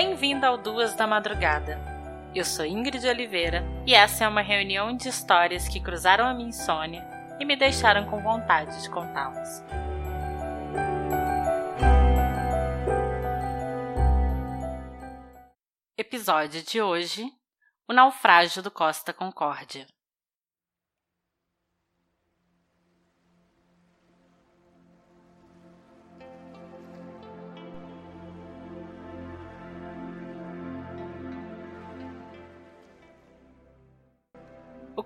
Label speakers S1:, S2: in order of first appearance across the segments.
S1: Bem-vindo ao Duas da Madrugada. Eu sou Ingrid Oliveira e essa é uma reunião de histórias que cruzaram a minha insônia e me deixaram com vontade de contá-las. Episódio de hoje: O naufrágio do Costa Concórdia.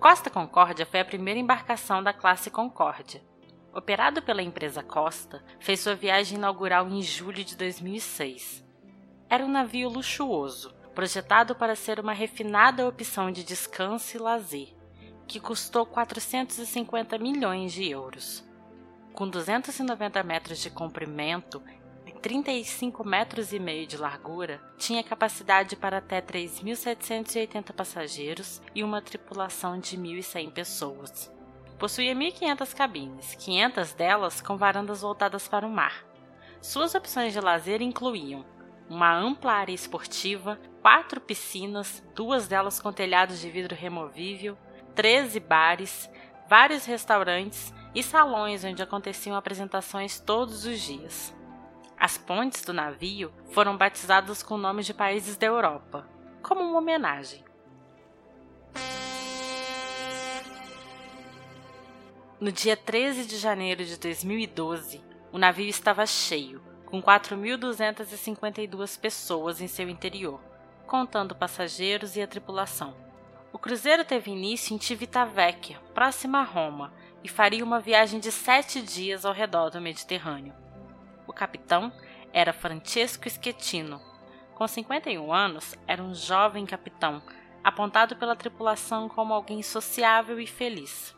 S1: Costa Concórdia foi a primeira embarcação da classe Concórdia. Operado pela empresa Costa, fez sua viagem inaugural em julho de 2006. Era um navio luxuoso, projetado para ser uma refinada opção de descanso e lazer, que custou 450 milhões de euros. Com 290 metros de comprimento 35 metros e meio de largura, tinha capacidade para até 3.780 passageiros e uma tripulação de 1.100 pessoas. Possuía 1.500 cabines, 500 delas com varandas voltadas para o mar. Suas opções de lazer incluíam uma ampla área esportiva, quatro piscinas, duas delas com telhados de vidro removível, 13 bares, vários restaurantes e salões onde aconteciam apresentações todos os dias. As pontes do navio foram batizadas com nomes de países da Europa, como uma homenagem. No dia 13 de janeiro de 2012, o navio estava cheio, com 4.252 pessoas em seu interior, contando passageiros e a tripulação. O cruzeiro teve início em Civitavecchia, próxima a Roma, e faria uma viagem de sete dias ao redor do Mediterrâneo. O capitão era Francesco Schettino. Com 51 anos, era um jovem capitão, apontado pela tripulação como alguém sociável e feliz.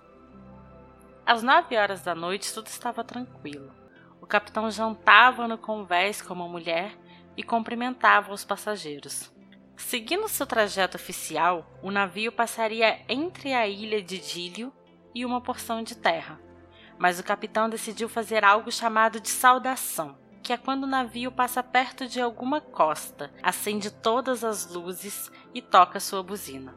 S1: Às nove horas da noite, tudo estava tranquilo. O capitão jantava no convés com uma mulher e cumprimentava os passageiros. Seguindo seu trajeto oficial, o navio passaria entre a ilha de Dílio e uma porção de terra mas o capitão decidiu fazer algo chamado de saudação, que é quando o navio passa perto de alguma costa, acende todas as luzes e toca sua buzina.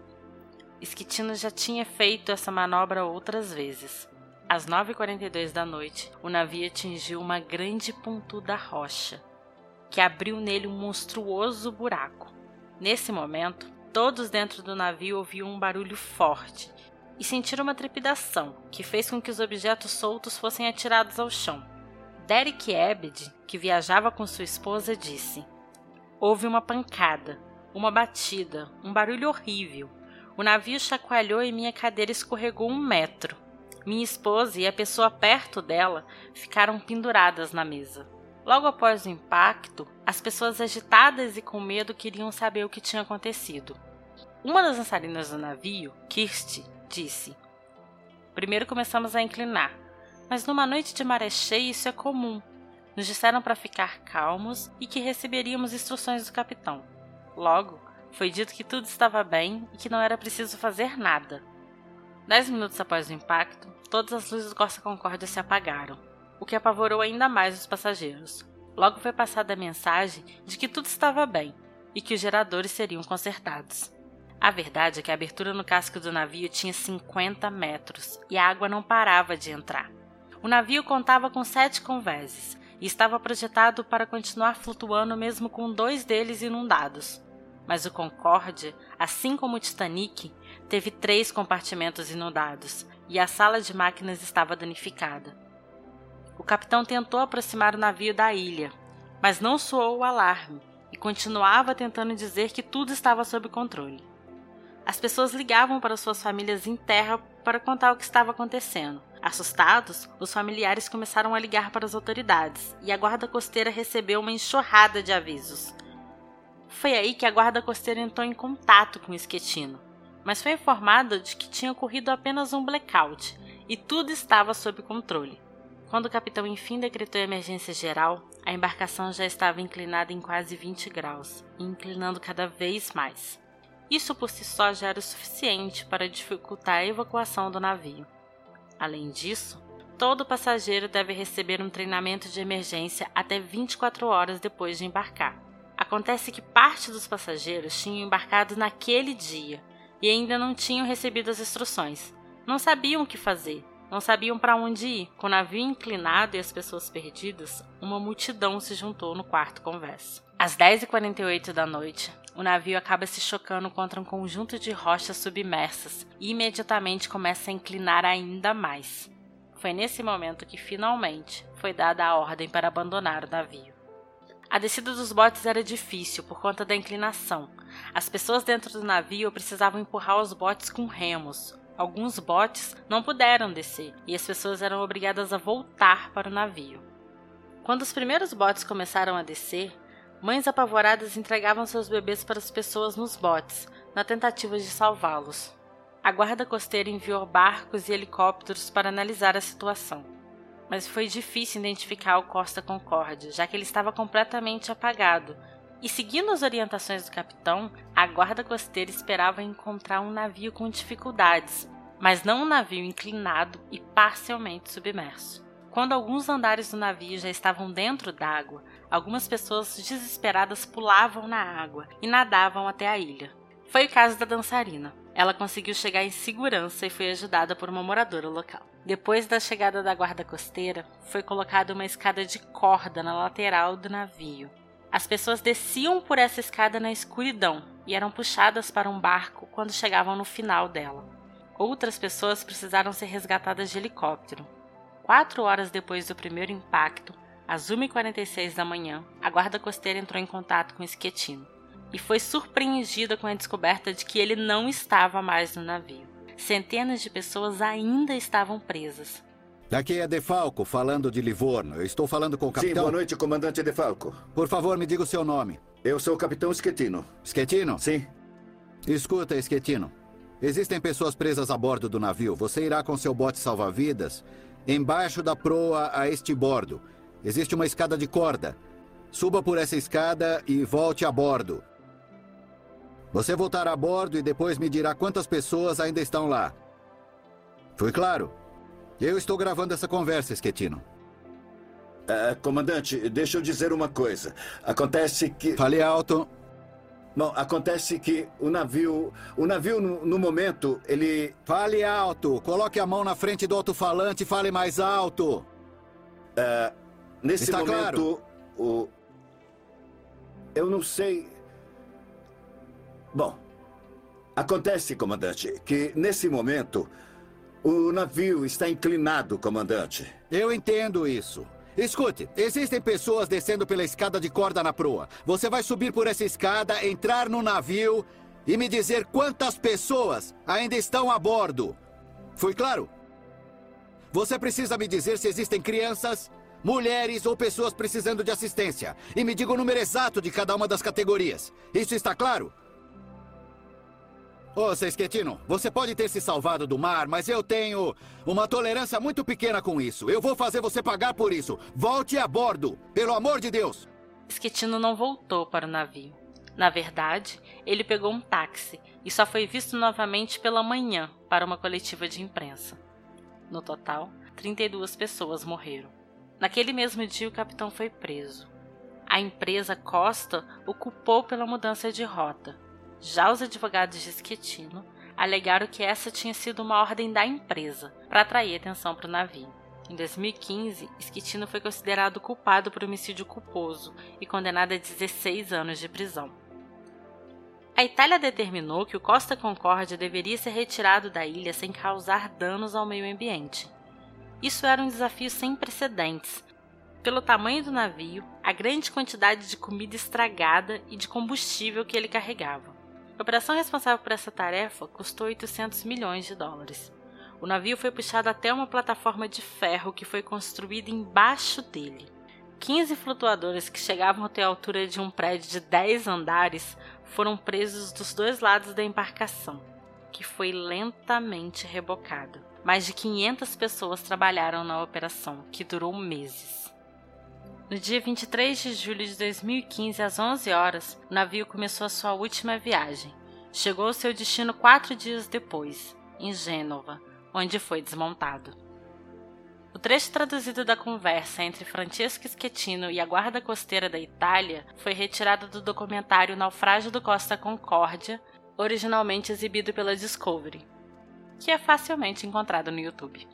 S1: Esquitino já tinha feito essa manobra outras vezes. Às 9h42 da noite, o navio atingiu uma grande pontuda rocha, que abriu nele um monstruoso buraco. Nesse momento, todos dentro do navio ouviam um barulho forte e sentiram uma trepidação que fez com que os objetos soltos fossem atirados ao chão. Derek Ebed, que viajava com sua esposa, disse: Houve uma pancada, uma batida, um barulho horrível. O navio chacoalhou e minha cadeira escorregou um metro. Minha esposa e a pessoa perto dela ficaram penduradas na mesa. Logo após o impacto, as pessoas agitadas e com medo queriam saber o que tinha acontecido. Uma das dançarinas do navio, Kirsty, disse. Primeiro começamos a inclinar, mas numa noite de maré cheia isso é comum. Nos disseram para ficar calmos e que receberíamos instruções do capitão. Logo, foi dito que tudo estava bem e que não era preciso fazer nada. Dez minutos após o impacto, todas as luzes do Corsa Concórdia se apagaram, o que apavorou ainda mais os passageiros. Logo foi passada a mensagem de que tudo estava bem e que os geradores seriam consertados. A verdade é que a abertura no casco do navio tinha 50 metros e a água não parava de entrar. O navio contava com sete convéses e estava projetado para continuar flutuando mesmo com dois deles inundados. Mas o Concorde, assim como o Titanic, teve três compartimentos inundados e a sala de máquinas estava danificada. O capitão tentou aproximar o navio da ilha, mas não soou o alarme e continuava tentando dizer que tudo estava sob controle. As pessoas ligavam para suas famílias em terra para contar o que estava acontecendo. Assustados, os familiares começaram a ligar para as autoridades e a guarda costeira recebeu uma enxurrada de avisos. Foi aí que a guarda costeira entrou em contato com o Esquetino, mas foi informada de que tinha ocorrido apenas um blackout e tudo estava sob controle. Quando o capitão enfim decretou emergência geral, a embarcação já estava inclinada em quase 20 graus e inclinando cada vez mais. Isso por si só já era o suficiente para dificultar a evacuação do navio. Além disso, todo passageiro deve receber um treinamento de emergência até 24 horas depois de embarcar. Acontece que parte dos passageiros tinham embarcado naquele dia e ainda não tinham recebido as instruções. Não sabiam o que fazer, não sabiam para onde ir. Com o navio inclinado e as pessoas perdidas, uma multidão se juntou no quarto conversa. Às 10h48 da noite, o navio acaba se chocando contra um conjunto de rochas submersas e imediatamente começa a inclinar ainda mais. Foi nesse momento que finalmente foi dada a ordem para abandonar o navio. A descida dos botes era difícil por conta da inclinação. As pessoas dentro do navio precisavam empurrar os botes com remos. Alguns botes não puderam descer e as pessoas eram obrigadas a voltar para o navio. Quando os primeiros botes começaram a descer, mães apavoradas entregavam seus bebês para as pessoas nos botes, na tentativa de salvá-los. A guarda costeira enviou barcos e helicópteros para analisar a situação mas foi difícil identificar o Costa Concórdia, já que ele estava completamente apagado. E seguindo as orientações do capitão, a guarda costeira esperava encontrar um navio com dificuldades, mas não um navio inclinado e parcialmente submerso. Quando alguns andares do navio já estavam dentro d'água, algumas pessoas desesperadas pulavam na água e nadavam até a ilha. Foi o caso da dançarina. Ela conseguiu chegar em segurança e foi ajudada por uma moradora local. Depois da chegada da guarda costeira, foi colocada uma escada de corda na lateral do navio. As pessoas desciam por essa escada na escuridão e eram puxadas para um barco quando chegavam no final dela. Outras pessoas precisaram ser resgatadas de helicóptero. Quatro horas depois do primeiro impacto, às 1h46 da manhã, a guarda costeira entrou em contato com Esquetino e foi surpreendida com a descoberta de que ele não estava mais no navio. Centenas de pessoas ainda estavam presas.
S2: Daqui é Defalco, falando de Livorno. Eu estou falando com o capitão...
S3: Sim, boa noite, comandante Defalco.
S2: Por favor, me diga o seu nome.
S3: Eu sou o capitão Schettino.
S2: Schettino?
S3: Sim.
S2: Escuta, Schettino. Existem pessoas presas a bordo do navio. Você irá com seu bote salva-vidas embaixo da proa a este bordo. Existe uma escada de corda. Suba por essa escada e volte a bordo. Você voltará a bordo e depois me dirá quantas pessoas ainda estão lá. Foi claro? Eu estou gravando essa conversa, Esquetino.
S3: Uh, comandante, deixa eu dizer uma coisa. Acontece que.
S2: Fale alto.
S3: Bom, acontece que o navio. O navio, no, no momento, ele.
S2: Fale alto. Coloque a mão na frente do alto-falante e fale mais alto.
S3: Uh, nesse
S2: Está
S3: momento.
S2: Claro?
S3: O. Eu não sei. Bom, acontece, comandante, que nesse momento o navio está inclinado, comandante.
S2: Eu entendo isso. Escute, existem pessoas descendo pela escada de corda na proa. Você vai subir por essa escada, entrar no navio e me dizer quantas pessoas ainda estão a bordo. Foi claro? Você precisa me dizer se existem crianças, mulheres ou pessoas precisando de assistência. E me diga o número exato de cada uma das categorias. Isso está claro? Ô, Sesquetino, você pode ter se salvado do mar, mas eu tenho uma tolerância muito pequena com isso. Eu vou fazer você pagar por isso. Volte a bordo, pelo amor de Deus.
S1: Esquetino não voltou para o navio. Na verdade, ele pegou um táxi e só foi visto novamente pela manhã para uma coletiva de imprensa. No total, 32 pessoas morreram. Naquele mesmo dia, o capitão foi preso. A empresa Costa o culpou pela mudança de rota já os advogados de Schettino alegaram que essa tinha sido uma ordem da empresa para atrair atenção para o navio. Em 2015, Schettino foi considerado culpado por homicídio culposo e condenado a 16 anos de prisão. A Itália determinou que o Costa Concórdia deveria ser retirado da ilha sem causar danos ao meio ambiente. Isso era um desafio sem precedentes, pelo tamanho do navio, a grande quantidade de comida estragada e de combustível que ele carregava. A operação responsável por essa tarefa custou 800 milhões de dólares. O navio foi puxado até uma plataforma de ferro que foi construída embaixo dele. 15 flutuadores que chegavam até a altura de um prédio de 10 andares foram presos dos dois lados da embarcação, que foi lentamente rebocada. Mais de 500 pessoas trabalharam na operação, que durou meses. No dia 23 de julho de 2015, às 11 horas, o navio começou a sua última viagem. Chegou ao seu destino quatro dias depois, em Gênova, onde foi desmontado. O trecho traduzido da conversa entre Francesco Schettino e a guarda costeira da Itália foi retirado do documentário Naufrágio do Costa Concórdia, originalmente exibido pela Discovery, que é facilmente encontrado no YouTube.